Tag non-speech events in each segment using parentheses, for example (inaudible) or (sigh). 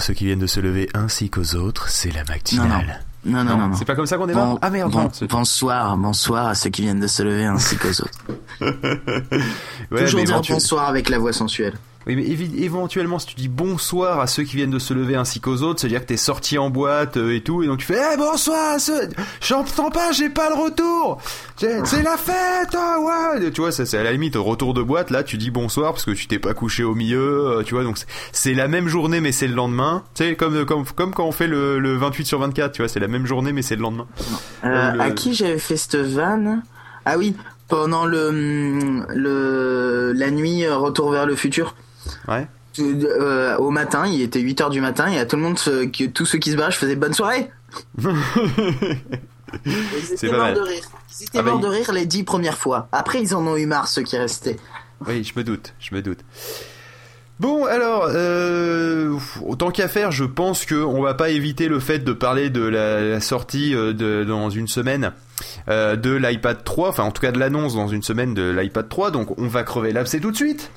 à ceux qui viennent de se lever ainsi qu'aux autres, c'est la matinale. Non, non, non, non. C'est pas comme ça qu'on démarre Bon- Ah merde, bon- bonsoir, bonsoir à ceux qui viennent de se lever ainsi qu'aux autres. (laughs) Ouais, Toujours mais dire bonsoir avec la voix sensuelle. Oui, mais éventuellement, si tu dis bonsoir à ceux qui viennent de se lever ainsi qu'aux autres, c'est-à-dire que t'es sorti en boîte euh, et tout, et donc tu fais Eh bonsoir à ceux... J'entends pas, j'ai pas le retour C'est la fête ah ouais Tu vois, c'est à la limite, retour de boîte, là, tu dis bonsoir parce que tu t'es pas couché au milieu, euh, tu vois, donc c'est- la même journée, mais c'est le lendemain. Tu sais, comme, comme, comme quand on fait le, le 28 sur 24, tu vois, c'est la même journée, mais c'est le lendemain. Euh, le- À qui j'avais fait cette vanne? Ah oui, pendant le, le la nuit euh, Retour vers le futur. Ouais. Euh, au matin, il était 8h du matin et à tout le monde, que, tous ceux qui se barrent, je faisais bonne soirée. (laughs) Ils C'est étaient pas morts de rire. Ils étaient Ah bah, morts de rire les dix premières fois. Après, ils en ont eu marre, ceux qui restaient. Oui, je me doute, je me doute. Bon, alors, euh, autant qu'à faire, je pense que on va pas éviter le fait de parler de la, sortie euh, de, dans une semaine euh, de l'iPad 3, enfin en tout cas de l'annonce dans une semaine de l'iPad 3, donc on va crever l'abcès tout de suite.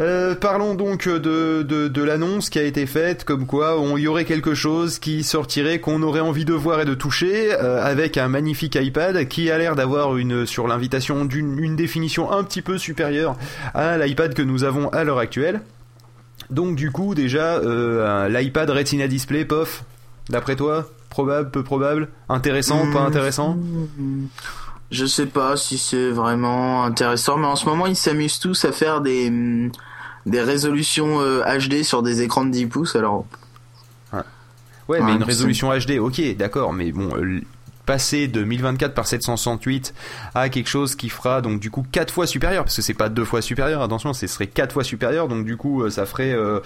Euh, parlons donc de, de, de l'annonce qui a été faite, comme quoi on y aurait quelque chose qui sortirait, qu'on aurait envie de voir et de toucher, euh, avec un magnifique iPad qui a l'air d'avoir une sur l'invitation d'une une définition un petit peu supérieure à l'iPad que nous avons à l'heure actuelle. Donc du coup déjà euh, l'iPad Retina Display, pof, d'après toi, probable, peu probable, intéressant, pas Hmm. intéressant? Je sais pas si c'est vraiment intéressant, mais en ce moment, ils s'amusent tous à faire des, hum, des résolutions euh, HD sur des écrans de 10 pouces, alors... Ouais, mais Ouais, une résolution HD, ok, d'accord, mais bon, euh, passer de 1024 par 768 à quelque chose qui fera donc du coup 4 fois supérieur, parce que c'est pas deux fois supérieur, attention, ce serait 4 fois supérieur, donc du coup euh, ça ferait... Euh,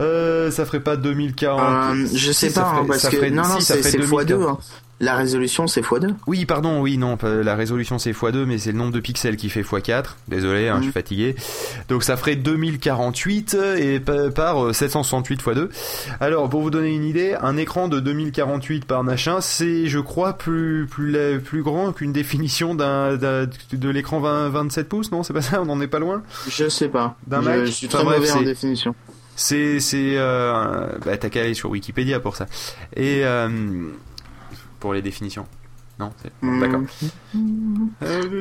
euh, ça ferait pas 2040. Euh, je Si, sais ça pas, hein, parce ça que... ferait- non, non, si, ça c'est ferait c'est x2, 2040. hein. La résolution, c'est x2. Oui, pardon, oui, non, la résolution c'est x2, mais c'est le nombre de pixels qui fait x4. Désolé, hein, je suis Mhm. fatigué. Donc ça ferait 2048 et pa- par euh, 768 x2. Alors, pour vous donner une idée, un écran de 2048 par machin, c'est, je crois, plus plus grand qu'une définition d'un de l'écran 20 27 pouces, non C'est pas ça On en est pas loin? Je sais pas. D'un Mac je suis Enfin, très bref, mauvais en définition. C'est c'est euh, bah t'as qu'à aller sur Wikipédia pour ça. Et euh, pour les définitions. Non, bon, Hmm. d'accord.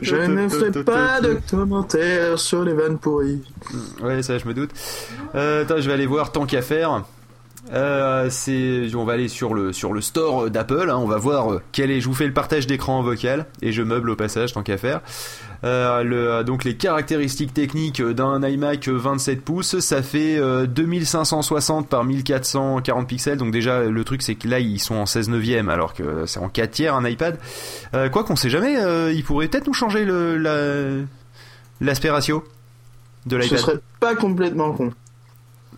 Je ne ferai pas de commentaires sur les vannes pourries. Ouais, ça, je me doute. Euh, attends, je vais aller voir tant qu'à faire. Euh, c'est, on va aller sur le sur le store d'Apple. hein, on va voir euh, quel est. Je vous fais le partage d'écran en vocal et je meuble au passage tant qu'à faire. Euh, le, donc les caractéristiques techniques d'un iMac 27 pouces, ça fait euh, 2560 par 1440 pixels. Donc déjà le truc c'est que là ils sont en 16 neuvième alors que c'est en 4 tiers un iPad. Euh, quoi qu'on sait jamais, euh, il pourrait peut-être nous changer le la l'aspect ratio de Ce l'iPad. serait pas complètement con.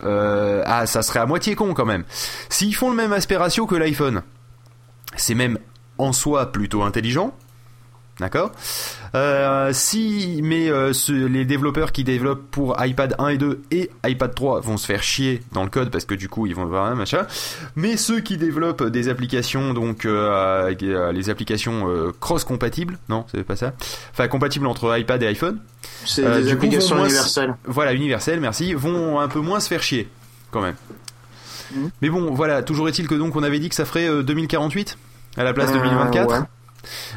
Euh, ah, ça serait à moitié con quand même. S'ils font le même aspect ratio que l'iPhone, c'est même en soi plutôt intelligent. D'accord euh, Si, mais euh, ce- les développeurs qui développent pour iPad 1 et 2 et iPad 3 vont se faire chier dans le code parce que du coup ils vont voir un machin. Mais ceux qui développent des applications, donc euh, les applications cross-compatibles, non, c'est pas ça, enfin compatibles entre iPad et iPhone, C'est des coup, applications universelles. voilà, universel, merci, vont un peu moins se faire chier, quand même. Mhm. Mais bon, voilà, toujours est-il que donc on avait dit que ça ferait euh, 2048 à la place de Euh, 2024. ouais.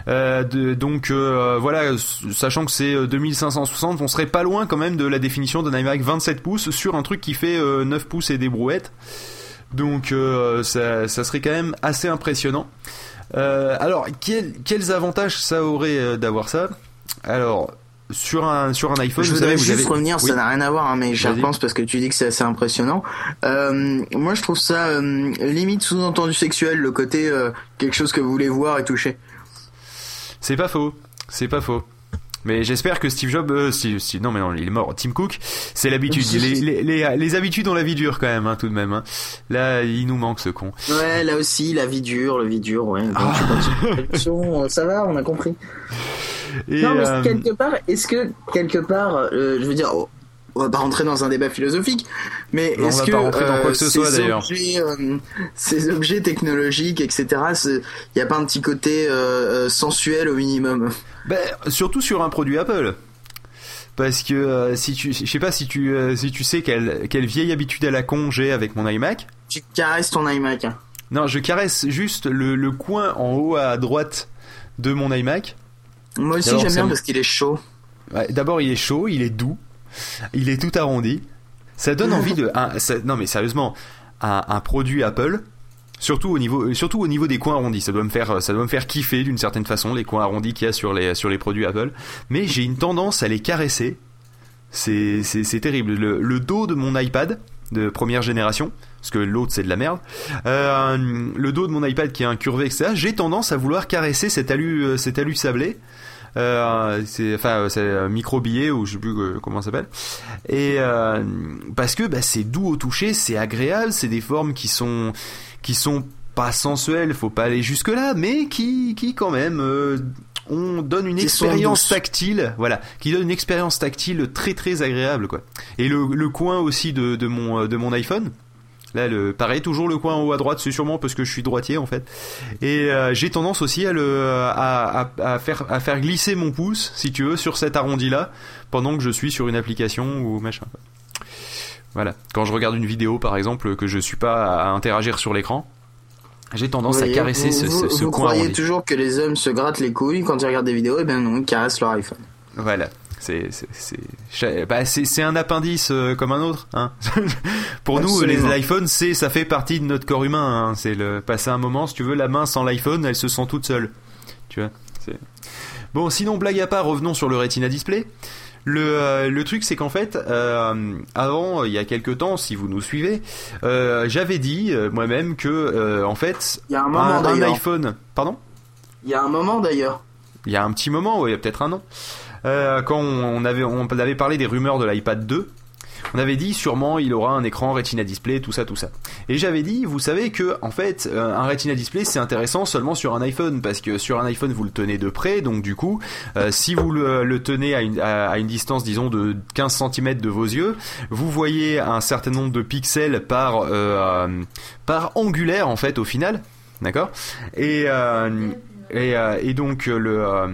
Euh, de- donc euh, voilà, sachant que c'est euh, 2560, on serait pas loin quand même de la définition d'un iMac 27 pouces sur un truc qui fait euh, 9 pouces et des brouettes. Donc euh, ça, ça serait quand même assez impressionnant. Euh, alors, quel- quels avantages ça aurait euh, d'avoir ça? Alors, sur un, sur un iPhone, Je vous voudrais savez, vous juste avez... revenir, Oui. ça n'a rien à voir, hein, mais j'y repense parce que tu dis que c'est assez impressionnant. Euh, moi, je trouve ça euh, limite sous-entendu sexuel, le côté euh, quelque chose que vous voulez voir et toucher. C'est pas faux, c'est pas faux. Mais j'espère que Steve Jobs, euh, Steve- Steve- non mais non, il est mort. Tim Cook, c'est l'habitude. les, les, les, les habitudes ont la vie dure quand même, hein, tout de même. hein. Là, il nous manque ce con. Ouais, là aussi, la vie dure, le vie dure, ouais. Ah. Attention, ça va, on a compris. Et, non, mais euh, quelque part, est-ce que quelque part, euh, je veux dire, oh, on va pas rentrer dans un débat philosophique, mais est-ce que ce ces soit, objets, euh, ces objets technologiques, etc., il y a pas un petit côté euh, euh, sensuel au minimum? Ben, surtout sur un produit Apple. Parce que euh, si tu, je sais pas si tu, euh, si tu sais quelle, quelle vieille habitude à la con j'ai avec mon iMac. tu caresses ton iMac. hein. Non, je caresse juste le, le coin en haut à droite de mon iMac. Moi aussi j'aime bien parce qu'il est chaud. Ouais, D'abord, il est chaud, il est doux, il est tout arrondi. Ça donne envie de. ça- non, mais sérieusement, un, produit Apple, surtout au niveau, surtout au niveau des coins arrondis, ça doit me faire, ça doit me faire kiffer d'une certaine façon les coins arrondis qu'il y a sur les sur les produits Apple. Mais j'ai une tendance à les caresser. C'est c'est terrible. Le, le dos de mon iPad de première génération, parce que l'autre c'est de la merde. Euh, le dos de mon iPad qui est incurvé, etc. J'ai tendance à vouloir caresser cet alu, euh, cet alu sablé. Euh, c'est enfin euh, c'est micro billet ou je sais plus euh, comment ça s'appelle. Et parce que bah, c'est doux au toucher c'est agréable c'est des formes qui sont qui sont pas sensuelles faut pas aller jusque là mais qui qui quand même on donne une expérience tactile voilà qui donne une expérience tactile très très agréable quoi. Et le, le coin aussi de, de mon de mon iPhone Là, le, pareil, toujours le coin en haut à droite, c'est sûrement parce que je suis droitier en fait. Et euh, j'ai tendance aussi à le à, à, à faire à faire glisser mon pouce, si tu veux, sur cet arrondi là, pendant que je suis sur une application ou machin. Voilà. Quand je regarde une vidéo, par exemple, que je suis pas à interagir sur l'écran, j'ai tendance à caresser vous, ce, ce, vous- ce vous coin croyez arrondi. toujours que les hommes se grattent les couilles quand ils regardent des vidéos, et ben non, ils caressent leur iPhone. Voilà. C'est c'est c'est bah, un appendice euh, comme un autre. Hein. (laughs) Pour nous, les iPhones, c'est ça fait partie de notre corps humain. Hein. C'est le passer un moment, si tu veux, la main sans l'iPhone, elle se sent toute seule. Tu vois. Bon, sinon blague à part, revenons sur le Retina Display. Le, euh, le truc c'est qu'en fait, euh, avant, il y a quelques temps, si vous nous suivez, euh, j'avais dit euh, moi-même que, euh, en fait, Il y a un moment un, un d'ailleurs. iPhone, pardon, Il y a un moment d'ailleurs. il y a un petit moment, ouais, il y a peut-être un an, euh, quand on avait, parlé des rumeurs de l'iPad 2, on avait dit sûrement il aura un écran Retina Display, tout ça, tout ça. Et j'avais dit, vous savez que en fait, euh, un Retina Display c'est intéressant seulement sur un iPhone parce que sur un iPhone vous le tenez de près, donc du coup, euh, si vous le, tenez à une, distance disons de 15 cm de vos yeux, vous voyez un certain nombre de pixels par par angulaire en fait au final, d'accord? Et, euh, et donc euh, le euh,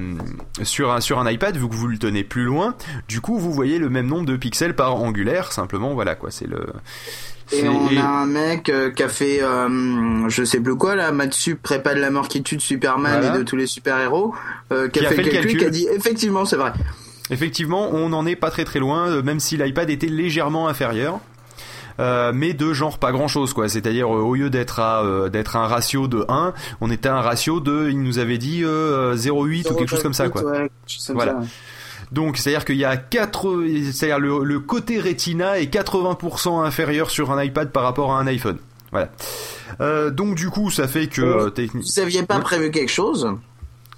sur un sur un iPad vu que vous le tenez plus loin, du coup vous voyez le même nombre de pixels par angulaire simplement voilà quoi c'est le Et on a un mec euh, qui a fait, euh, je sais plus quoi là, Matsu prépa de la mort qui tue de Superman Voilà. et de tous les super-héros, euh, qui, a fait, le calcul, qui a dit effectivement c'est vrai. Effectivement, on n'en est pas très très loin, même si l'iPad était légèrement inférieur. Euh, mais de genre pas grand chose quoi. C'est-à-dire euh, au lieu d'être à euh, d'être un ratio de 1 on était à un ratio de il nous avait dit euh, 0,8 ou quelque chose comme ça quoi. Ouais, Voilà. ça, ouais. donc c'est-à-dire qu'il y a 4 c'est-à-dire le, le côté Retina est 80% inférieur sur un iPad par rapport à un iPhone. Voilà. Euh, donc du coup ça fait que Euh, euh, techni- Vous aviez pas prévu quelque chose?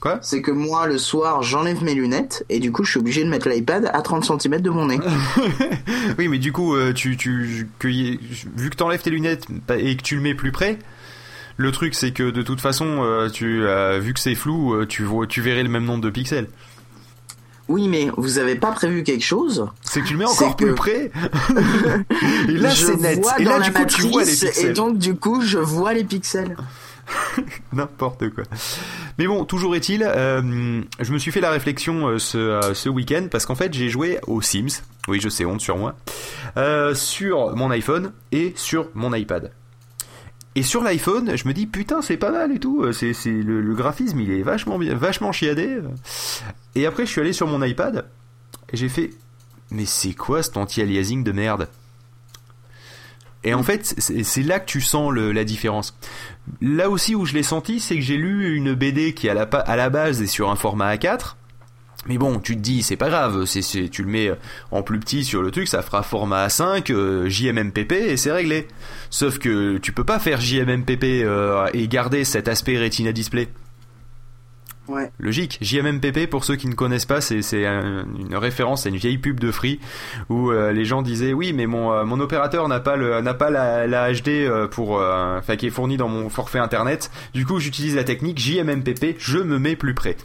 Quoi C'est que moi le soir j'enlève mes lunettes et du coup je suis obligé de mettre l'iPad à 30 cm de mon nez. (laughs) oui, mais du coup, euh, tu, tu, que vu que t'enlèves tes lunettes et que tu le mets plus près, le truc c'est que de toute façon, euh, tu, vu que c'est flou, euh, tu vois, tu verrais le même nombre de pixels. Oui mais vous avez pas prévu quelque chose C'est que tu le mets encore plus près. (laughs) et là, c'est net. Et là, du coup, tu vois les matrice, pixels. Et donc du coup je vois les pixels. (laughs) N'importe quoi. Mais bon, toujours est-il, euh, je me suis fait la réflexion euh, ce, euh, ce week-end parce qu'en fait j'ai joué aux Sims. Oui, je sais, honte sur moi. sur mon iPhone et sur mon iPad. Et sur l'iPhone, je me dis putain c'est pas mal et tout. C'est, le, graphisme il est vachement vachement chiadé. Et après je suis allé sur mon iPad et j'ai fait mais c'est quoi cet anti-aliasing de merde? Et en fait c'est, là que tu sens la différence. Là aussi où je l'ai senti, c'est que j'ai lu une BD qui à la, base est sur un format A4. Mais bon, tu te dis, c'est pas grave, tu le mets en plus petit sur le truc, ça fera format A5, euh, JMMPP et c'est réglé. Sauf que tu peux pas faire JMMPP euh, et garder cet aspect Retina Display. Ouais. Logique. JMMPP, pour ceux qui ne connaissent pas, c'est, c'est un- une référence à une vieille pub de Free où euh, les gens disaient oui, mais mon, euh, mon opérateur n'a pas le, n'a pas la, la HD euh, pour, euh, enfin qui est fournie dans mon forfait internet. Du coup, j'utilise la technique JMMPP. Je me mets plus près.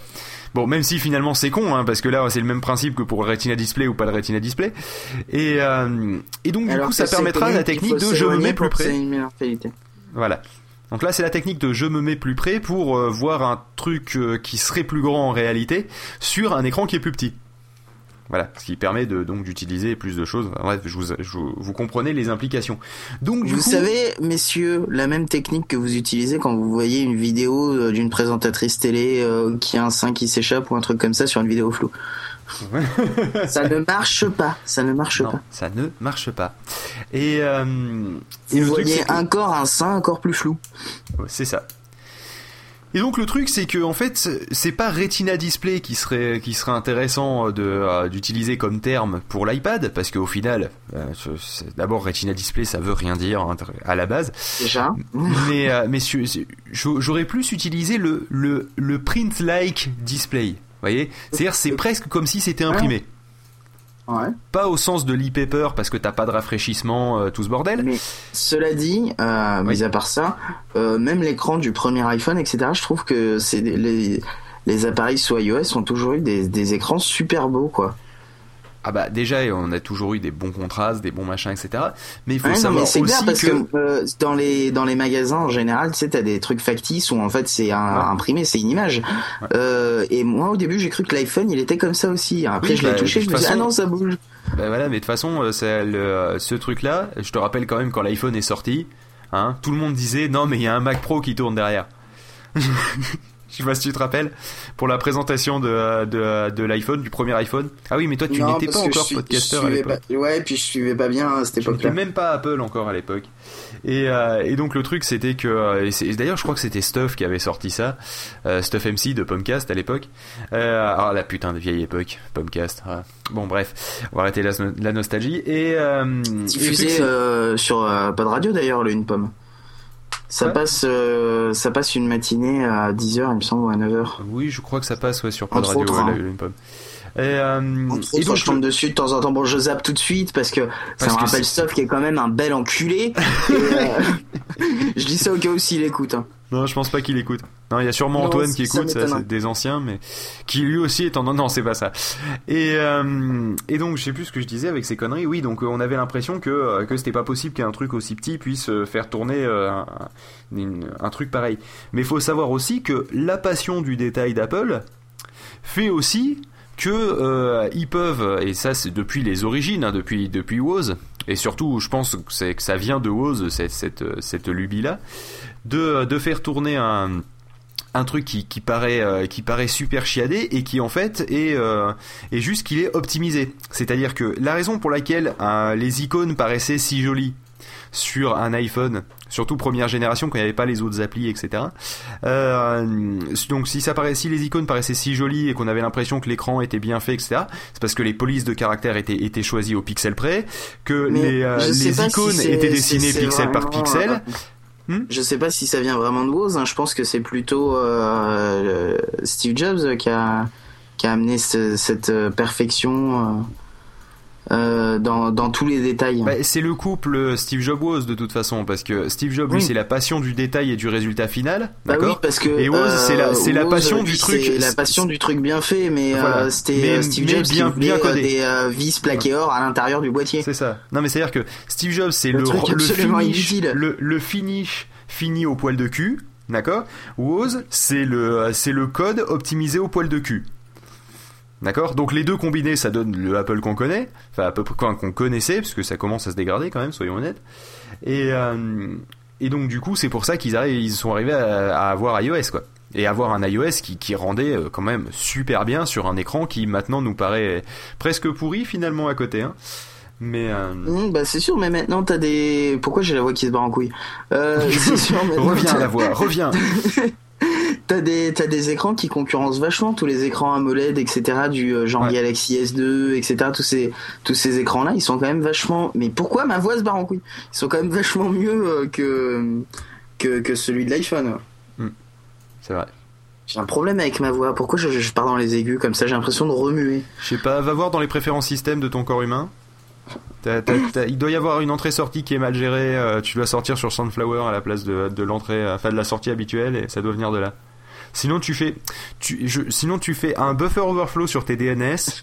Bon, même si finalement c'est con, hein, parce que là c'est le même principe que pour le Retina Display ou pas le Retina Display. Et, euh, et donc du Alors coup ça permettra la technique de je me mets plus près. c'est une meilleure qualité. Voilà. Donc là, c'est la technique de je me mets plus près pour euh, voir un truc euh, qui serait plus grand en réalité sur un écran qui est plus petit. Voilà, ce qui permet de donc d'utiliser plus de choses. Bref, je vous, je vous, vous comprenez les implications. Donc du Vous coup, savez, messieurs, la même technique que vous utilisez quand vous voyez une vidéo euh, d'une présentatrice télé euh, qui a un sein qui s'échappe ou un truc comme ça sur une vidéo floue. Ça ne marche pas, ça ne marche non, pas. ça ne marche pas. Et, euh, et Vous truc, voyez que- un corps, un sein encore plus flou. Ouais, C'est ça. Et donc le truc c'est que en fait c'est pas Retina Display qui serait qui serait intéressant de euh, d'utiliser comme terme pour l'iPad parce qu'au final euh, d'abord Retina Display ça veut rien dire hein, à la base Déjà. mais euh, mais j'aurais plus utilisé le le le print like display voyez c'est-à-dire c'est presque comme si c'était imprimé Ouais. pas au sens de l'e-paper parce que t'as pas de rafraîchissement euh, tout ce bordel Mais cela dit, euh, Oui. mis à part ça, euh, même l'écran du premier iPhone, etc., je trouve que c'est les, les appareils sous iOS ont toujours eu des, des écrans super beaux, quoi. Ah bah déjà on a toujours eu des bons contrastes, des bons machins, etc. Mais il faut Ouais, non, savoir mais c'est aussi clair parce que, que, euh, dans les dans les magasins en général, tu sais, t'as des trucs factices où en fait c'est un, Ouais. imprimé, c'est une image. Euh, et moi au début j'ai cru que l'iPhone il était comme ça aussi. Après Oui, je l'ai bah, touché, je me dis ah façon- non ça bouge. bah voilà, mais de toute façon c'est le, euh, ce truc-là, je te rappelle quand même quand l'iPhone est sorti, hein, tout le monde disait non mais il y a un Mac Pro qui tourne derrière. (laughs) Je sais pas si tu te rappelles pour la présentation de de, de l'iPhone, du premier iPhone. Ah oui, mais toi tu n'étais pas encore podcasteur à l'époque. Ouais, puis je suivais pas bien à cette époque-là. même pas Apple encore à l'époque. Et, euh, et donc le truc c'était que euh, et d'ailleurs je crois que c'était Stuff qui avait sorti ça, euh, Stuff MC de Pomcast à l'époque. Euh, ah la putain de vieille époque, Pomcast. ah. Bon bref, on va arrêter la, la nostalgie et et diffusé euh, sur pas de radio d'ailleurs le une pomme. Ça Ouais. passe euh, ça passe une matinée à 10h il me semble ou à 9h. Oui, je crois que ça passe ouais, sur Pod Entre Radio, autres, ouais, hein. la- une pomme. Et, euh, Entre et autres, donc, je tombe dessus de temps en temps. Bon, je zappe tout de suite parce que ça Parce me rappelle Stuff qui est quand même un bel enculé. (laughs) Et, euh, (laughs) je dis ça au cas où s'il écoute. hein. Non, je pense pas qu'il écoute. Non, il y a sûrement Non, Antoine qui écoute, ça, des anciens, mais qui lui aussi est en. Non, non, c'est pas ça. Et euh, et donc, je sais plus ce que je disais avec ces conneries. Oui, donc euh, on avait l'impression que euh, que c'était pas possible qu'un truc aussi petit puisse faire tourner un, une- un truc pareil. Mais il faut savoir aussi que la passion du détail d'Apple fait aussi que euh, ils peuvent et ça c'est depuis les origines hein, depuis depuis Woz et surtout je pense que que ça vient de Woz cette cette cette lubie là de de faire tourner un un truc qui, qui paraît euh, qui paraît super chiadé et qui en fait est euh, est juste qu'il est optimisé. C'est-à-dire que la raison pour laquelle euh, les icônes paraissaient si jolies sur un iPhone surtout première génération quand il n'y avait pas les autres applis etc euh, donc si ça paraît, si les icônes paraissaient si jolies et qu'on avait l'impression que l'écran était bien fait, etc. C'est parce que les polices de caractère étaient, étaient choisies au pixel près, que Mais les, euh, les si icônes étaient dessinées pixel par pixel. euh, Hmm je sais pas si ça vient vraiment de Woz. Hein. Je pense que c'est plutôt euh, Steve Jobs qui a qui a amené ce- cette perfection euh, euh, dans dans tous les détails. Bah, c'est le couple Steve Jobs Woz de toute façon parce que Steve Jobs lui Oui. c'est la passion du détail et du résultat final, Bah oui, d'accord parce que Et Woz, euh, c'est la- c'est la Woz, passion lui, du truc. la passion du truc bien fait, mais Voilà. euh, c'était euh, Steve Jobs bien- qui bien euh, codé. des euh, vis plaquées or à l'intérieur du boîtier. C'est ça. Non mais c'est à dire que Steve Jobs c'est Le le, truc le absolument finish, inutile. le, le finish fini au poil de cul, d'accord Woz c'est le c'est le code optimisé au poil de cul. D'accord? Donc les deux combinés, ça donne le Apple qu'on connaît, enfin à peu près enfin, qu'on connaissait, parce que ça commence à se dégrader quand même, soyons honnêtes. Et euh, et donc du coup, c'est pour ça qu'ils arrivent, ils sont arrivés à, à avoir iOS quoi. Et avoir un iOS qui, qui rendait euh, quand même super bien sur un écran qui maintenant nous paraît presque pourri finalement à côté. Hein. Mais euh, Mmh, bah c'est sûr, mais maintenant t'as des. Pourquoi j'ai la voix qui se barre en couille? Euh, (laughs) C'est sûr, reviens la voix, reviens. (laughs) T'as des t'as des écrans qui concurrencent vachement tous les écrans AMOLED, etc. Du euh, genre Ouais. Galaxy S2, etc. Tous ces tous ces écrans là, ils sont quand même vachement. Mais pourquoi ma voix se barre en couille? Ils sont quand même vachement mieux euh, que que que celui de l'iPhone. C'est vrai. J'ai un problème avec ma voix. Pourquoi je, je pars dans les aigus comme ça? J'ai l'impression de remuer. Je sais pas, va voir dans les préférences système de ton corps humain. Il doit y avoir une entrée-sortie qui est mal gérée. euh, tu dois sortir sur Sunflower à la place de, de l'entrée, euh, enfin de la sortie habituelle, et ça doit venir de là. Sinon tu fais, tu, je, sinon tu fais un buffer overflow sur tes DNS. Est-ce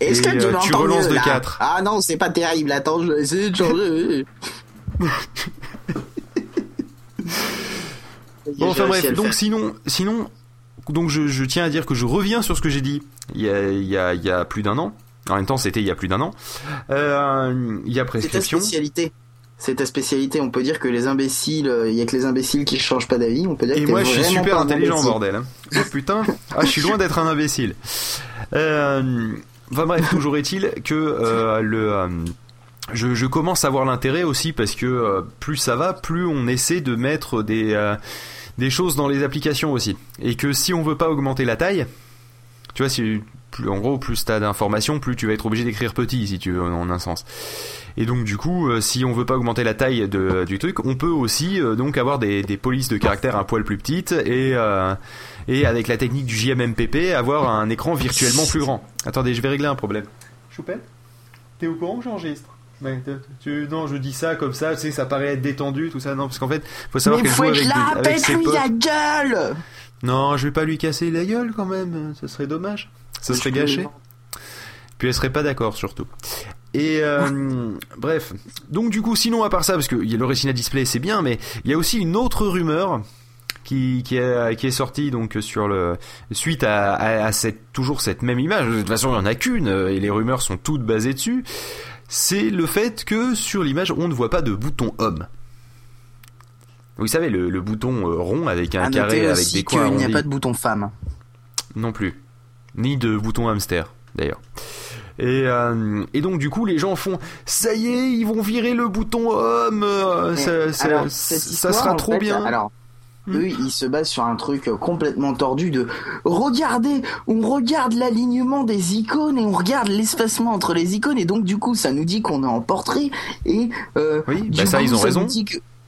Et, que tu euh, tu relances mieux, de là quatre. Ah non, c'est pas terrible. Attends, je (laughs) vais essayer de changer. Bon, enfin bref, donc sinon, sinon, donc je, tiens à dire que je reviens sur ce que j'ai dit il y a, il y a, il y a plus d'un an. En même temps, c'était il y a plus d'un an. Euh, il y a prescription. C'est ta spécialité. C'est ta spécialité. On peut dire que les imbéciles, euh, il y a que les imbéciles qui changent pas d'avis. On peut dire. Et moi, je suis super intelligent, bordel. Hein. Oh putain, ah, je suis loin d'être un imbécile. Euh, enfin bref, toujours est-il que euh, le je, je, commence à voir l'intérêt aussi parce que plus ça va, plus on essaie de mettre des des choses dans les applications aussi. Et que si on veut pas augmenter la taille, tu vois, si, plus, en gros, plus t'as d'informations, plus tu vas être obligé d'écrire petit, si tu veux, en un sens. Et donc, du coup, euh, si on veut pas augmenter la taille de, du truc, on peut aussi euh, donc avoir des, des polices de caractère un poil plus petites et euh, et avec la technique du JMMPP, avoir un écran virtuellement plus grand. Attendez, je vais régler un problème. Choupette, t'es au courant que j'enregistre? Tu, non, je dis ça comme ça, tu sais, ça paraît être détendu, tout ça. Non, parce qu'en fait, faut savoir Mais qu'elle joue avec, la avec ses potes. la gueule Non, je vais pas lui casser la gueule quand même. Ce serait dommage. Ce serait gâché. Puis elle serait pas d'accord surtout. Et euh, bref, donc du coup, sinon à part ça, parce que le Retina Display c'est bien, mais il y a aussi une autre rumeur qui, qui, est, qui est sortie donc sur le suite à, à, à cette toujours cette même image. De toute façon, il y en a qu'une et les rumeurs sont toutes basées dessus c'est le fait que sur l'image, on ne voit pas de bouton homme. Vous savez, le, bouton euh, rond avec un carré avec des coins Il n'y a pas de bouton femme. Non plus. Ni de bouton hamster, d'ailleurs. Et, euh, et, donc du coup les gens font ça y est ils vont virer le bouton homme euh, ça, ça, sera trop bien alors Hmm. Eux, ils se basent sur un truc complètement tordu de regarder, on regarde l'alignement des icônes et on regarde l'espacement entre les icônes et donc du coup ça nous dit qu'on est en portrait et euh, oui, bah ça ils ont raison.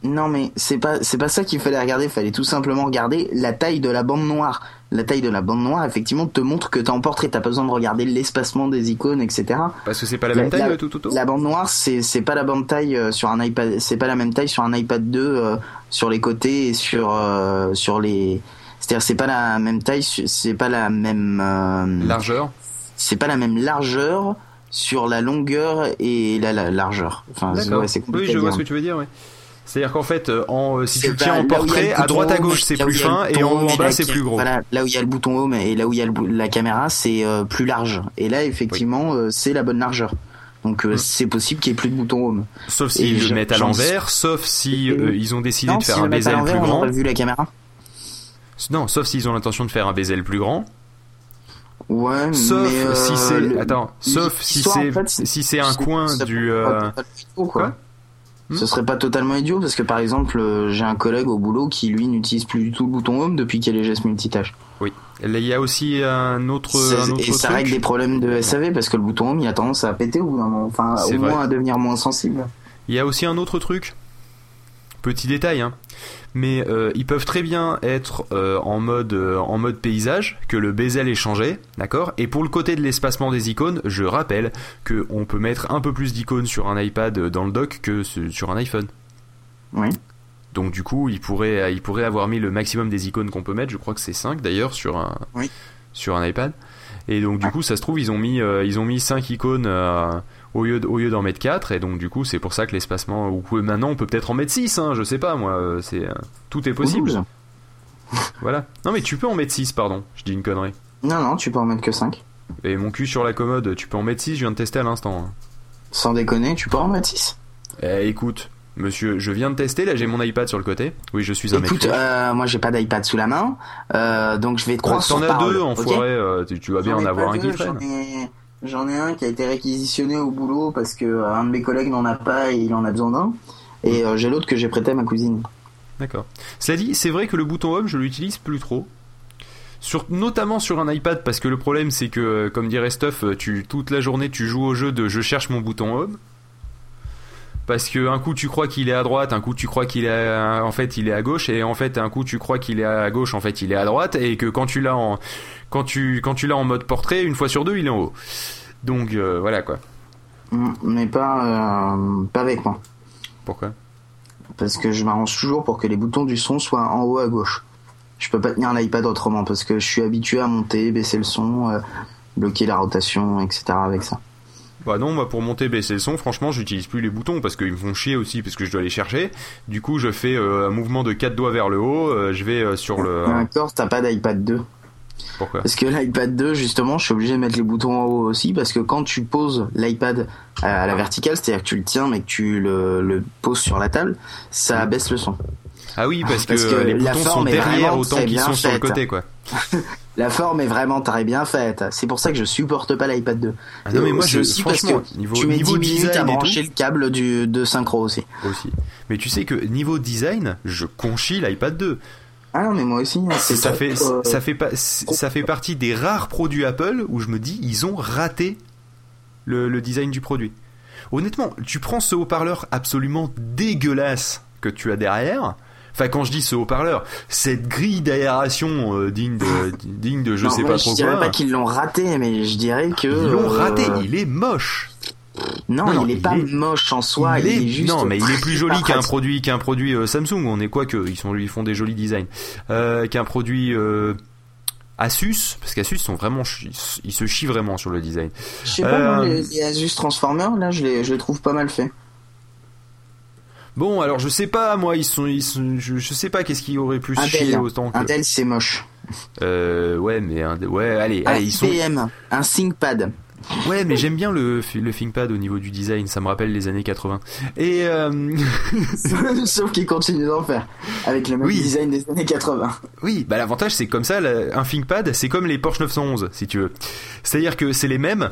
Non mais c'est pas c'est pas ça qu'il fallait regarder, il fallait tout simplement regarder la taille de la bande noire. La taille de la bande noire effectivement te montre que t'es en portrait, t'as pas besoin de regarder l'espacement des icônes, etc. Parce que c'est pas la, même taille tout, tout, tout, La bande noire c'est c'est pas la bande taille euh, sur un iPad, c'est pas la même taille sur un iPad 2 euh, sur les côtés et sur euh, sur les c'est-à-dire c'est pas la même taille, c'est pas la même largeur. C'est pas la même largeur sur la longueur et la, largeur. Enfin, c'est Oui, je vois ce que tu veux dire, ouais. C'est-à-dire qu'en fait, euh, en, euh, si tu le tiens en portrait, à droite à gauche c'est plus fin et en haut en bas c'est plus gros. Voilà, là où il y a le bouton home et là où il y a la caméra c'est euh, plus large. Et là effectivement c'est la bonne largeur. Donc mm. c'est possible qu'il y ait plus de bouton home. Sauf s'ils le mettent à l'envers, sauf si ils ont décidé de faire un bezel plus grand. On vu la caméra. Non, sauf s'ils ont l'intention de faire un bezel plus grand. Ouais, sauf mais si c'est attends, sauf si c'est si c'est un coin du quoi? Hmm. Ce serait pas totalement idiot parce que par exemple, euh, j'ai un collègue au boulot qui lui n'utilise plus du tout le bouton home depuis qu'il y a les gestes multitâches. Oui. Il y a aussi un autre, un autre et ça règle des problèmes de SAV parce que le bouton home il a tendance à péter ou enfin au moins à devenir moins sensible. Il y a aussi un autre truc. Petit détail, hein mais euh, ils peuvent très bien être euh, en mode euh, en mode paysage, que le bezel est changé, d'accord? Et pour le côté de l'espacement des icônes, je rappelle que on peut mettre un peu plus d'icônes sur un iPad dans le dock que sur un iPhone. Oui. Donc du coup, il pourrait il pourrait avoir mis le maximum des icônes qu'on peut mettre. Je crois que c'est 5 d'ailleurs sur un sur un iPad. Et donc du coup, ça se trouve ils ont mis ils ont mis 5 icônes au lieu, au lieu d'en mettre 4 et donc du coup c'est pour ça que l'espacement maintenant on peut peut-être en mettre 6 hein, je sais pas moi euh, c'est euh, tout est possible. (laughs) Voilà. Non mais tu peux en mettre 6 pardon je dis une connerie. Non non tu peux en mettre que 5 et mon cul sur la commode tu peux en mettre 6 je viens de tester à l'instant hein. sans déconner tu peux en mettre 6 eh, écoute Monsieur, je viens de tester, là j'ai mon iPad sur le côté. Oui, je suis un Écoute, euh, moi j'ai pas d'iPad sous la main, euh, donc je vais te croire sur T'en as deux, enfoiré, euh, tu, tu, vas bien en avoir un qui traîne. J'en ai un qui a été réquisitionné au boulot parce que euh, un de mes collègues n'en a pas et il en a besoin d'un. Et euh, j'ai l'autre que j'ai prêté à ma cousine. D'accord. Cela dit, c'est vrai que le bouton home, je l'utilise plus trop. Notamment sur un iPad parce que le problème c'est que euh, comme dirait Stuff tu toute la journée tu joues au jeu de je cherche mon bouton home parce que un coup tu crois qu'il est à droite un coup tu crois qu'il est en fait il est à gauche et en fait un coup tu crois qu'il est à gauche en fait il est à droite et que quand tu l'as en quand tu quand tu l'as en mode portrait, une fois sur deux, il est en haut. Donc euh, voilà quoi. Mais pas euh, pas avec moi. Pourquoi? Parce que je m'arrange toujours pour que les boutons du son soient en haut à gauche. Je peux pas tenir l'iPad autrement parce que je suis habitué à monter, baisser le son, euh, bloquer la rotation, etc. avec ça. Bah non, moi pour monter, baisser le son, franchement, j'utilise plus les boutons parce qu'ils me font chier aussi parce que je dois les chercher. Du coup, je fais un mouvement de quatre doigts vers le haut, je vais sur le. D'accord, t'as pas d'iPad 2 Pourquoi Parce que l'iPad 2, justement, je suis obligé de mettre les boutons en haut aussi, parce que quand tu poses l'iPad à la verticale, c'est-à-dire que tu le tiens mais que tu le, le poses sur la table, ça baisse le son. Ah oui, parce, Parce que, que les la boutons sont forme est derrière autant qu'ils sont sur le côté, quoi. (laughs) La forme est vraiment très bien faite. C'est pour ça que je supporte pas l'iPad 2. Ah non, mais moi, je, aussi parce que niveau, tu mets niveau 10 minutes à design brancher le câble du, de synchro aussi. aussi. Mais tu sais que niveau design, je conchis l'iPad 2. Ah non, mais moi aussi. hein, c'est Ça fait, euh, ça fait pas, ça fait partie des rares produits Apple où je me dis, ils ont raté le, le design du produit. Honnêtement, tu prends ce haut-parleur absolument dégueulasse que tu as derrière. Enfin, quand je dis ce haut-parleur, cette grille d'aération euh, digne de, (laughs) digne de je non, sais pas je trop dirais quoi. pas qu'ils l'ont raté, mais je dirais que. Ils l'ont euh, raté, il est moche. Non, il est il pas est- moche en soi, il, il est, juste. non, mais il est plus joli qu'un produit qu'un produit euh, Samsung. On est quoi que ils sont ils font des jolis designs. Euh, qu'un produit euh, Asus, parce qu'Asus sont vraiment ils se chient vraiment sur le design. Je sais pas, moi, Euh, les, les Asus Transformers, là, je les, je les trouve pas mal faits. Bon, alors je sais pas, moi ils sont ils sont je, je sais pas qu'est-ce qui aurait pu se chier Dell, autant que un Dell, c'est moche. euh, ouais mais un- ouais allez Un allez ils sont IBM, un ThinkPad. ouais mais j'aime bien le le ThinkPad au niveau du design, ça me rappelle les années 80. Et euh, (laughs) Sauf qu'ils continuent d'en faire. Avec le même Oui. design des années 80. Oui, bah l'avantage c'est comme ça, un ThinkPad c'est comme les Porsche 911 si tu veux. C'est-à-dire que c'est les mêmes,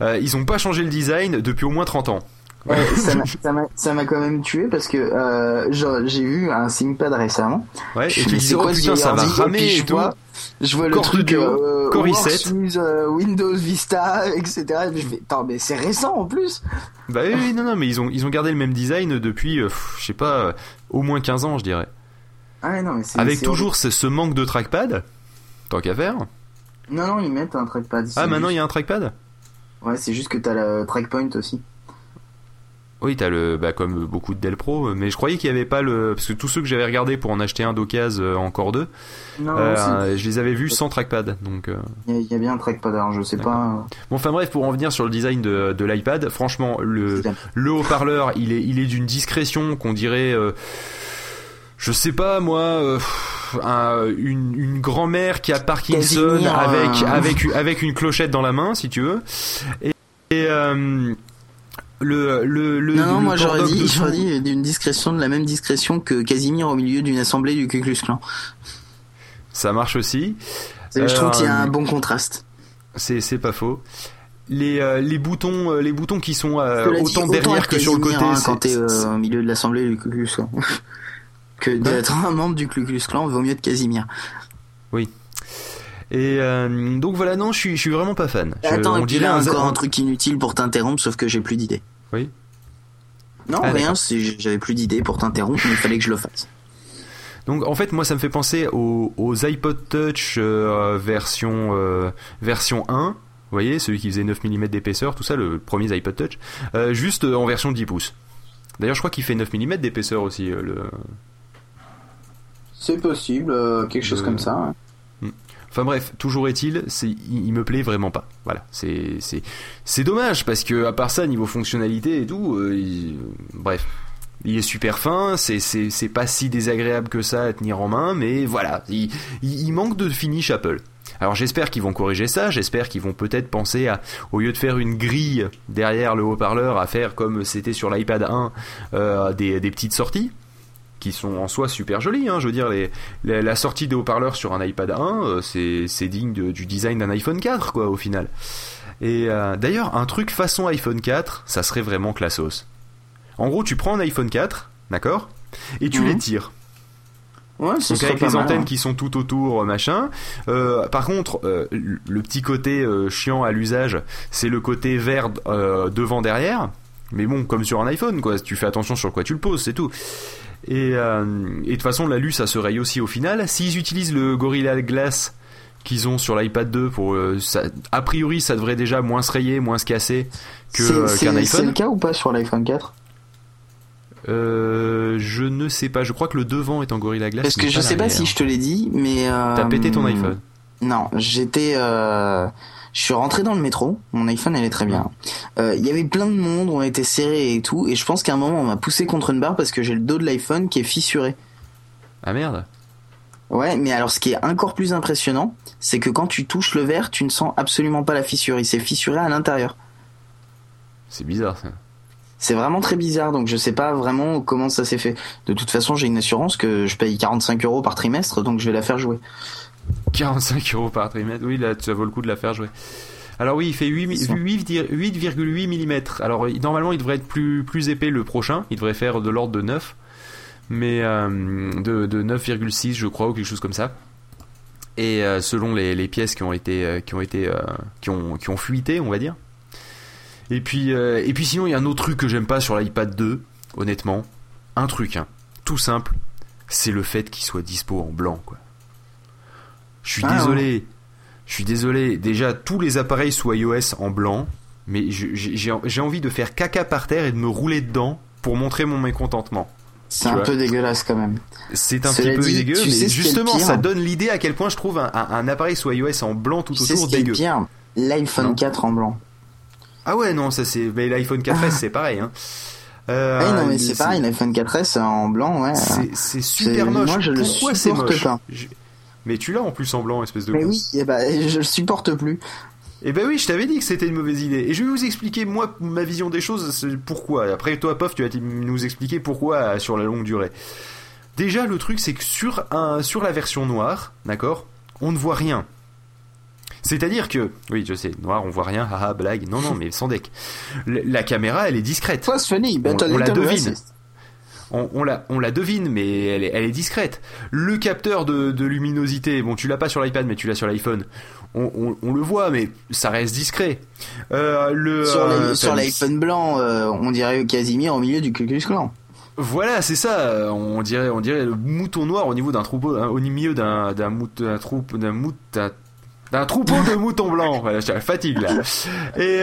euh, ils ont pas changé le design depuis au moins 30 ans. Ouais, ça m'a- quand même tué parce que euh, j'ai vu un ThinkPad récemment. Ouais, et Je tu me dis dis, oh putain ça va ramer et je tout. vois, je vois le truc euh, Core Works i7. with, euh, Windows Vista, etc. (laughs) Et puis je fais, attends, mais c'est récent en plus. Bah oui, oui, non non mais ils ont ils ont gardé le même design depuis euh, je sais pas au moins 15 ans je dirais. Ah non, mais Avec toujours ce, ce manque de trackpad. Tant qu'à faire. Non, non, ils mettent un trackpad. Ah maintenant il y a un trackpad? Ouais, c'est juste que t'as le trackpoint aussi. Oui, t'as le bah comme beaucoup de Dell Pro, mais je croyais qu'il y avait pas le parce que tous ceux que j'avais regardé pour en acheter un d'occasion euh, encore deux, Non, euh, je les avais vus sans trackpad. Donc euh, il y, a- bien un trackpad. Alors je sais pas. euh, bon, enfin bref, pour en venir sur le design de, de l'iPad, franchement le le haut-parleur, il est il est d'une discrétion qu'on dirait euh, je sais pas moi euh, un- une, une grand-mère qui a Parkinson avec euh. avec avec une clochette dans la main si tu veux. Et, et, euh, le le le Non, non, le moi j'aurais dit, dessous- j'aurais dit d'une discrétion, de la même discrétion que Casimir au milieu d'une assemblée du Ku Klux Klan. ça marche aussi. Je trouve qu'il y a Euh, un bon contraste. C'est c'est pas faux. Les, euh, les boutons euh, les boutons qui sont euh, dit, autant derrière que sur le côté hein, quand t'es euh, au milieu de l'assemblée du Ku Klux Klan. (laughs) que d'être un membre du Ku Klux Klan vaut mieux de Casimir. et euh, donc voilà non je suis je suis vraiment pas fan. Je- Attends, on et puis dirait là un- encore un truc inutile pour t'interrompre, sauf que j'ai plus d'idées. Oui. Non, Ah, rien, j'avais plus d'idées pour t'interrompre, mais il fallait que je le fasse. Donc en fait moi ça me fait penser aux, aux iPod Touch euh, version euh, version 1 vous voyez, celui qui faisait 9 mm d'épaisseur, tout ça, le premier iPod Touch, euh, juste en version 10 pouces. D'ailleurs, je crois qu'il fait 9 mm d'épaisseur aussi, euh, le, C'est possible, euh, quelque chose Euh, comme ça. Enfin bref, toujours est-il, il, me plaît vraiment pas. Voilà, c'est, c'est, c'est dommage parce que à part ça, niveau fonctionnalité et tout, euh, bref, il est super fin, c'est, c'est, c'est pas si désagréable que ça à tenir en main, mais voilà, il, il, manque de finish Apple. Alors j'espère qu'ils vont corriger ça, j'espère qu'ils vont peut-être penser à, au lieu de faire une grille derrière le haut-parleur, à faire comme c'était sur l'iPad 1, euh, des petites sorties qui sont en soi super jolies. Hein. Je veux dire, les, la, la sortie des haut-parleurs sur un iPad 1, euh, c'est, digne de- du design d'un iPhone 4, quoi, au final. Et euh, d'ailleurs, un truc façon iPhone 4, ça serait vraiment classos. En gros, tu prends un iPhone 4, d'accord Et tu Mhm. les tires. Ouais, ce Donc avec les antennes hein. qui sont tout autour, machin. Euh, par contre, euh, le petit côté chiant à l'usage, c'est le côté vert devant derrière. Mais bon, comme sur un iPhone, quoi. Tu fais attention sur quoi tu le poses, c'est tout. Et, euh, et de toute façon, l'alu, ça se raye aussi au final. S'ils utilisent le Gorilla Glass qu'ils ont sur l'iPad 2, pour, euh, ça, a priori, ça devrait déjà moins se rayer, moins se casser que, C'est- euh, c'est- qu'un C'est iPhone. le cas ou pas sur l'iPhone 4 Euh, je ne sais pas. Je crois que le devant est en Gorilla Glass. Parce que je sais pas si je te l'ai dit, mais. euh, T'as pété ton iPhone. Non, j'étais. Je suis rentré dans le métro. Mon iPhone, est très bien. Euh, Il y avait plein de monde, on était serrés et tout. Et je pense qu'à un moment, on m'a poussé contre une barre parce que j'ai le dos de l'iPhone qui est fissuré. Ah merde. Ouais, mais alors ce qui est encore plus impressionnant, c'est que quand tu touches le verre, tu ne sens absolument pas la fissure. Il s'est fissuré à l'intérieur. C'est bizarre ça. C'est vraiment très bizarre, donc je sais pas vraiment comment ça s'est fait. De toute façon, j'ai une assurance que je paye 45 euros par trimestre, donc je vais la faire jouer. 45 euros par trimestre, oui, là, ça vaut le coup de la faire jouer. Alors oui, il fait 8,8 mm. Alors normalement, il devrait être plus, plus épais le prochain, il devrait faire de l'ordre de 9 mais euh, de, de 9,6 je crois ou quelque chose comme ça. Et euh, selon les, les, pièces qui ont été euh, qui ont été qui ont qui ont fuité, on va dire. Et puis et puis sinon il y a un autre truc que j'aime pas sur l'iPad 2, honnêtement, un truc hein, tout simple, c'est le fait qu'il soit dispo en blanc quoi. Je suis ah, désolé. Je suis désolé. Déjà, tous les appareils sous iOS en blanc, mais j'ai envie de faire caca par terre et de me rouler dedans pour montrer mon mécontentement. C'est un peu dégueulasse quand même. C'est un petit peu dégueu, mais justement, ça donne l'idée à quel point je trouve un, appareil sous iOS en blanc tout autour dégueu. pire L'iPhone 4 en blanc. Ah ouais, non, ça c'est. Mais l'iPhone 4S, ah. c'est pareil. Hein. Euh, non, mais c'est pareil, l'iPhone 4S en blanc, ouais. C'est super moche. Moi, je Pourquoi le supporte pas. Mais tu l'as en plus en blanc, espèce de. Mais oui, eh ben, (laughs) je le supporte plus. Eh ben oui, je t'avais dit que c'était une mauvaise idée. Et je vais vous expliquer, moi, ma vision des choses, pourquoi. Après, toi, Pof, tu vas nous expliquer pourquoi sur la longue durée. Déjà, le truc, c'est que sur, un, sur la version noire, d'accord, on ne voit rien. C'est-à-dire que, oui, je sais, noir, on voit rien, haha, blague. Non, non, mais sans deck. La caméra, elle est discrète. funny, on, on la devine on, la, on la devine, mais elle est, elle est discrète. Le capteur de, luminosité, bon, tu l'as pas sur l'iPad, mais tu l'as sur l'iPhone. On, le voit, mais ça reste discret. Euh, le, sur, euh, l'iPhone blanc, euh, on dirait Casimir au milieu du Ku Klux Voilà, c'est ça. On dirait, on dirait le mouton noir au niveau d'un troupeau, hein, au milieu d'un, d'un troupeau, d'un d'un troupeau de moutons blancs. Voilà, je fatigue là. Et,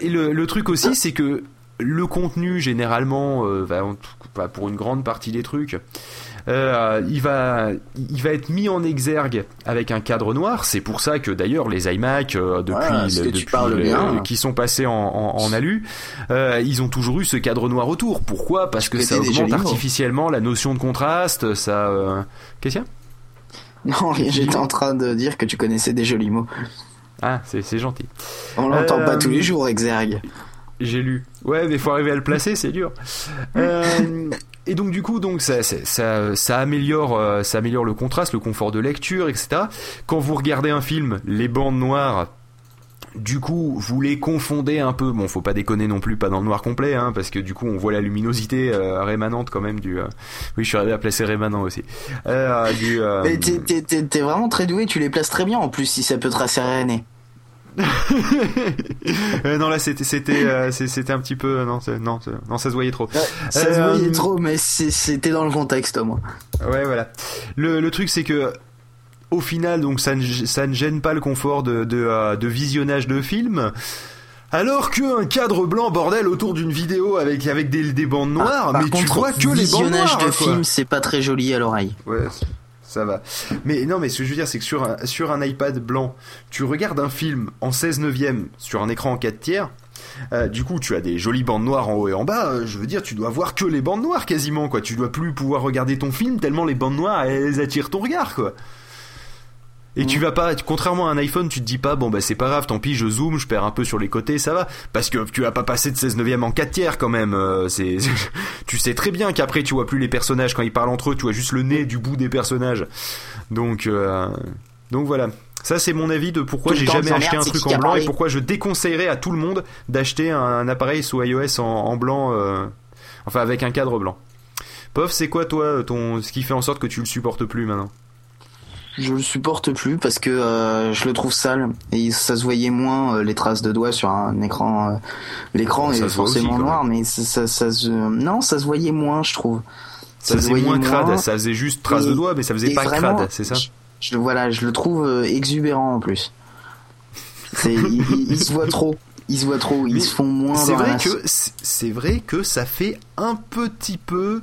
et le, le, truc aussi, c'est que le contenu généralement euh, va pour une grande partie des trucs euh, il va il va être mis en exergue avec un cadre noir. C'est pour ça que d'ailleurs les iMac euh, depuis, qui sont passés en, alu ils ont toujours eu ce cadre noir autour. Pourquoi? Parce que ça augmente artificiellement la notion de contraste ça qu'est-ce qu'il y a? Non j'étais en train de dire que tu connaissais des jolis mots ah c'est gentil. On l'entend pas tous les jours exergue. j'ai lu. Ouais, mais faut arriver à le placer, c'est dur. Euh, et donc du coup, donc ça, ça, ça améliore, euh, ça améliore le contraste, le confort de lecture, etc. Quand vous regardez un film, les bandes noires. Du coup, vous les confondez un peu. Bon, faut pas déconner non plus, pas dans le noir complet, hein, parce que du coup, on voit la luminosité euh, rémanente quand même du. Oui, je suis arrivé à placer rémanent aussi. du. T'es vraiment très doué. Tu les places très bien en plus, si ça peut te rasséréner. Euh, non là c'était c'était euh, c'était un petit peu non non non ça se voyait trop. ça se voyait euh, trop mais c'était dans le contexte moi. Ouais voilà. Le, le truc c'est que au final donc ça ne, ça ne gêne pas le confort de de, de visionnage de film. Alors qu'un cadre blanc bordel autour d'une vidéo avec avec des, des bandes ah, noires, mais tu vois que les bandes noires. Visionnage de film, c'est pas très joli à l'oreille. Ouais, ça va. Mais non, mais ce que je veux dire, c'est que sur un, sur un iPad blanc, tu regardes un film en 16 neuvième sur un écran en 4 tiers. Euh, du coup, tu as des jolies bandes noires en haut et en bas. Euh, je veux dire, tu dois voir que les bandes noires quasiment, quoi. Tu dois plus pouvoir regarder ton film tellement les bandes noires elles attirent ton regard, quoi. Et tu vas pas, contrairement à un iPhone, tu te dis pas, bon bah c'est pas grave, tant pis, je zoome, je perds un peu sur les côtés, ça va. Parce que tu vas pas passer de 16 neuvième en 4 tiers quand même. Euh, c'est, (laughs) tu sais très bien qu'après tu vois plus les personnages quand ils parlent entre eux, tu vois juste le nez du bout des personnages. Donc, euh, donc voilà. Ça c'est mon avis de pourquoi j'ai jamais acheté un truc en blanc et pourquoi je déconseillerais à tout le monde d'acheter un, appareil sous iOS en, blanc, euh, enfin avec un cadre blanc. Pof, c'est quoi toi ton, ce qui fait en sorte que tu le supportes plus maintenant? Je le supporte plus parce que euh, je le trouve sale et ça se voyait moins euh, les traces de doigts sur un écran. Euh, l'écran est forcément noir, mais ça, ça, se non, ça se voyait moins, je trouve. Ça, faisait moins crade, ça faisait juste traces de doigts, mais ça faisait pas crade, c'est ça. Je, voilà, je le trouve exubérant en plus. il, il, se voit trop. Ils se voient trop, ils se font moins. C'est vrai que c'est vrai que ça fait un petit peu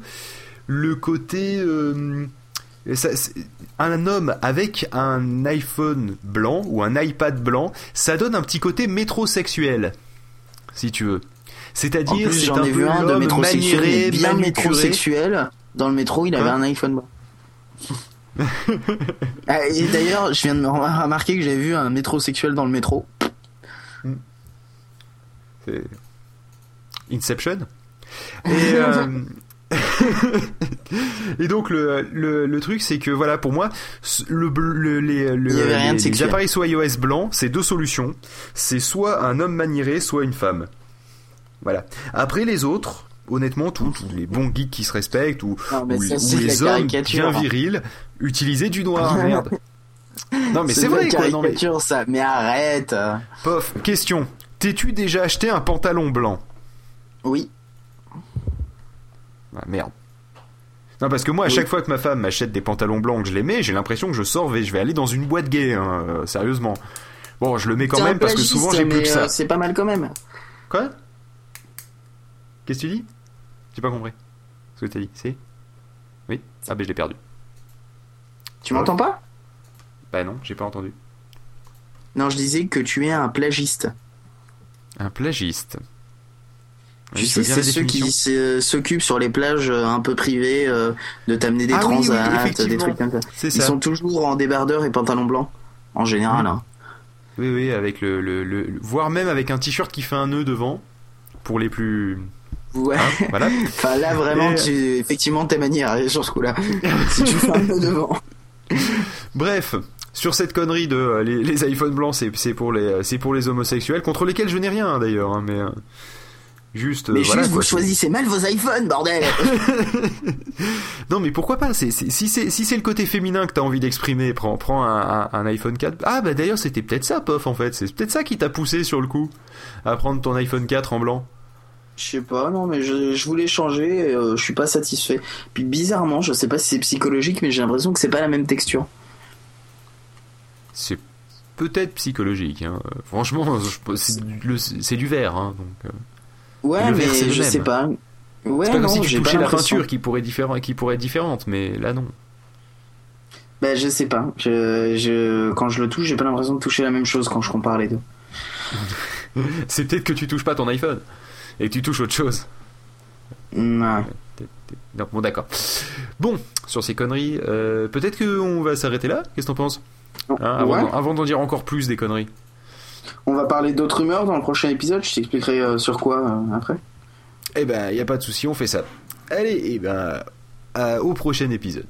le côté un homme avec un iPhone blanc ou un iPad blanc, ça donne un petit côté métrosexuel, si tu veux. C'est-à-dire, c'est un ai vu un de métrosexuel, bien métrosexuel. Dans le métro, il avait un iPhone blanc. (laughs) Ah, et d'ailleurs, je viens de me remarquer que j'avais vu un métrosexuel dans le métro. Inception. (laughs) Et, euh, (laughs) et donc le, le, le truc c'est que voilà pour moi le, le les, appareils sous iOS blancs c'est deux solutions. C'est soit un homme maniéré soit une femme. Voilà. Après les autres honnêtement tous les bons geeks qui se respectent ou, Non, mais ou- ça, ou c'est de les hommes bien virils utiliser du noir (laughs) merde. Non mais c'est vrai quoi non mais ça. Mais arrête. pof question. T'es-tu déjà acheté un pantalon blanc? Oui. Ah, merde. Non, parce que moi, à Oui. chaque fois que ma femme m'achète des pantalons blancs que je les mets, j'ai l'impression que je sors et je vais aller dans une boîte gay, hein, euh, sérieusement. Bon, je le mets quand même parce que souvent j'ai plus que euh, ça. C'est pas mal quand même. Quoi? Qu'est-ce que tu dis? J'ai pas compris. Ce que t'as dit, c'est Oui? Ah, ben je l'ai perdu. Tu m'entends pas? Bah non, j'ai pas entendu. Non, je disais que tu es un plagiste. Un plagiste. Tu sais, c'est ceux qui se- s'occupent sur les plages euh, un peu privées euh, de t'amener des Ah oui, oui, transats, des trucs comme ça. Ils ça. sont toujours en débardeur et pantalon blanc, en général. Hein. Oui, oui, avec le, le, le- voire même avec un t-shirt qui fait un nœud devant, pour les plus... Ouais. hein, voilà. (laughs) Enfin là vraiment, Et- tu, effectivement, t'es manière sur ce coup-là. (laughs) si tu fais un peu devant. Bref, sur cette connerie de euh, les, les iPhones blancs, c'est pour les c'est pour les homosexuels contre lesquels je n'ai rien d'ailleurs, hein, mais euh, juste euh, Mais voilà. juste, vous choisissez mal vos iPhones, bordel. (laughs) Non, mais pourquoi pas Si c'est si c'est le côté féminin que t'as envie d'exprimer, prends prends un, un- un iPhone 4. Ah bah d'ailleurs c'était peut-être ça, pof en fait. C'est peut-être ça qui t'a poussé sur le coup à prendre ton iPhone 4 en blanc. Je sais pas, non, mais je, je voulais changer, et, euh, je suis pas satisfait. Puis bizarrement, je sais pas si c'est psychologique, mais j'ai l'impression que c'est pas la même texture. C'est peut-être psychologique. Hein. Euh, Franchement, c'est du- verre, hein, donc. Ouais, mais je même. sais pas. Ouais, pas non, comme si tu touchais la peinture qui pourrait différent, qui pourrait être différente, mais là non. Bah, je sais pas. Je, je, quand je le touche, j'ai pas l'impression de toucher la même chose quand je compare les deux. (laughs) C'est peut-être que tu touches pas ton iPhone et que tu touches autre chose. Non, bon d'accord. Bon, sur ces conneries, euh, peut-être qu'on va s'arrêter là. Qu'est-ce que t'en penses? Hein, avant, Ouais. d'en- avant d'en dire encore plus des conneries. On va parler d'autres rumeurs dans le prochain épisode. Je t'expliquerai euh, sur quoi euh, après. Eh ben, y a pas de souci, on fait ça. Allez, eh ben, au prochain épisode.